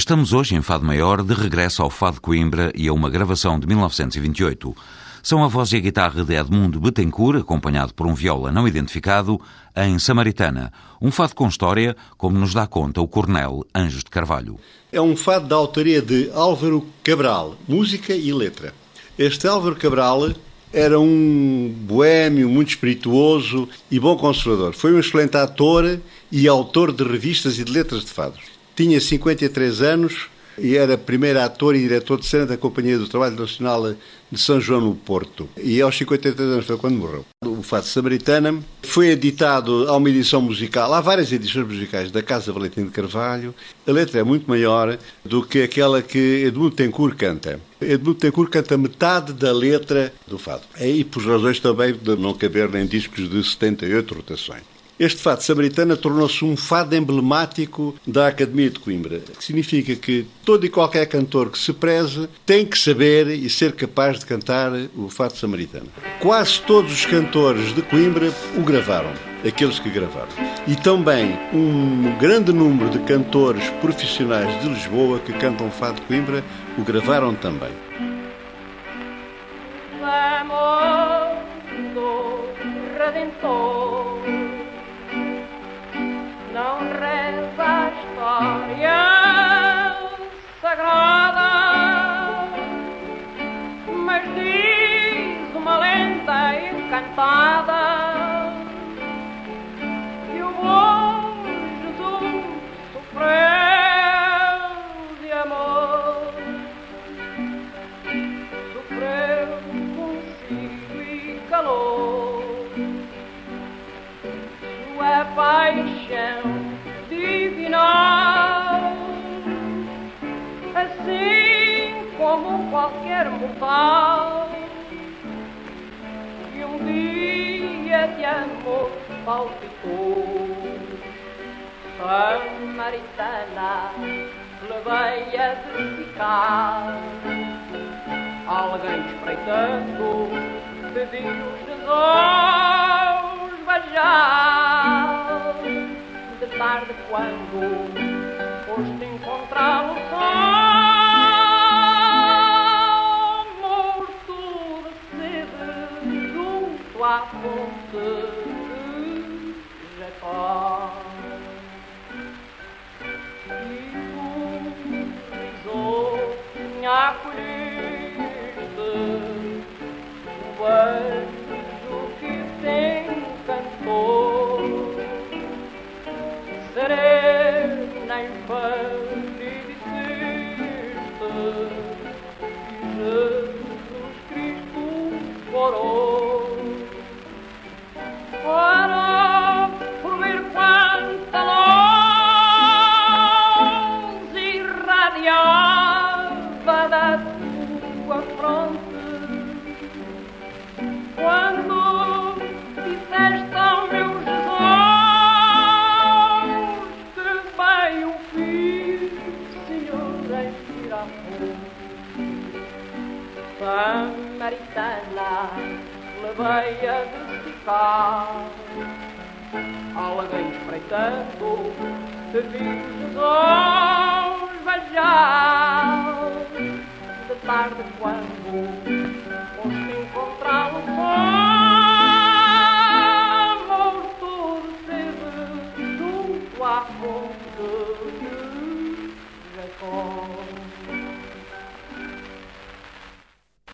Estamos hoje em Fado Maior, de regresso ao Fado Coimbra e a uma gravação de 1928. São a voz e a guitarra de Edmundo Betancourt, acompanhado por um viola não identificado, em Samaritana, um fado com história, como nos dá conta o Cornel Anjos de Carvalho. É um fado da autoria de Álvaro Cabral, música e letra. Este Álvaro Cabral era um boêmio muito espirituoso e bom conservador. Foi um excelente ator e autor de revistas e de letras de fados. Tinha 53 anos e era primeiro ator e diretor de cena da Companhia do Trabalho Nacional de São João no Porto. E aos 53 anos foi quando morreu. O Fado Samaritana foi editado a uma edição musical. Há várias edições musicais da Casa Valentim de Carvalho. A letra é muito maior do que aquela que Edmundo Tencourt canta. Edmundo Tencourt canta metade da letra do Fado. E por razões também de não caber em discos de 78 rotações. Este fado samaritana tornou-se um fado emblemático da Academia de Coimbra, que significa que todo e qualquer cantor que se preze tem que saber e ser capaz de cantar o fado samaritano. Quase todos os cantores de Coimbra o gravaram, aqueles que gravaram. E também um grande número de cantores profissionais de Lisboa que cantam fado de Coimbra o gravaram também. Do Redentor a história sagrada, mas diz uma lenda encantada que o bom Jesus sofreu de amor, sofreu consigo e calor. Sua paixão qualquer mortal que um dia de amor palpitou. Samaritana, levei a de ficar. Alguém espreitando, pediu Jesus beijar de tarde quando Espreitando, te viu Jesus beijar. De tarde quando foste encontrá-lo de sede, junto à fonte de Jacó.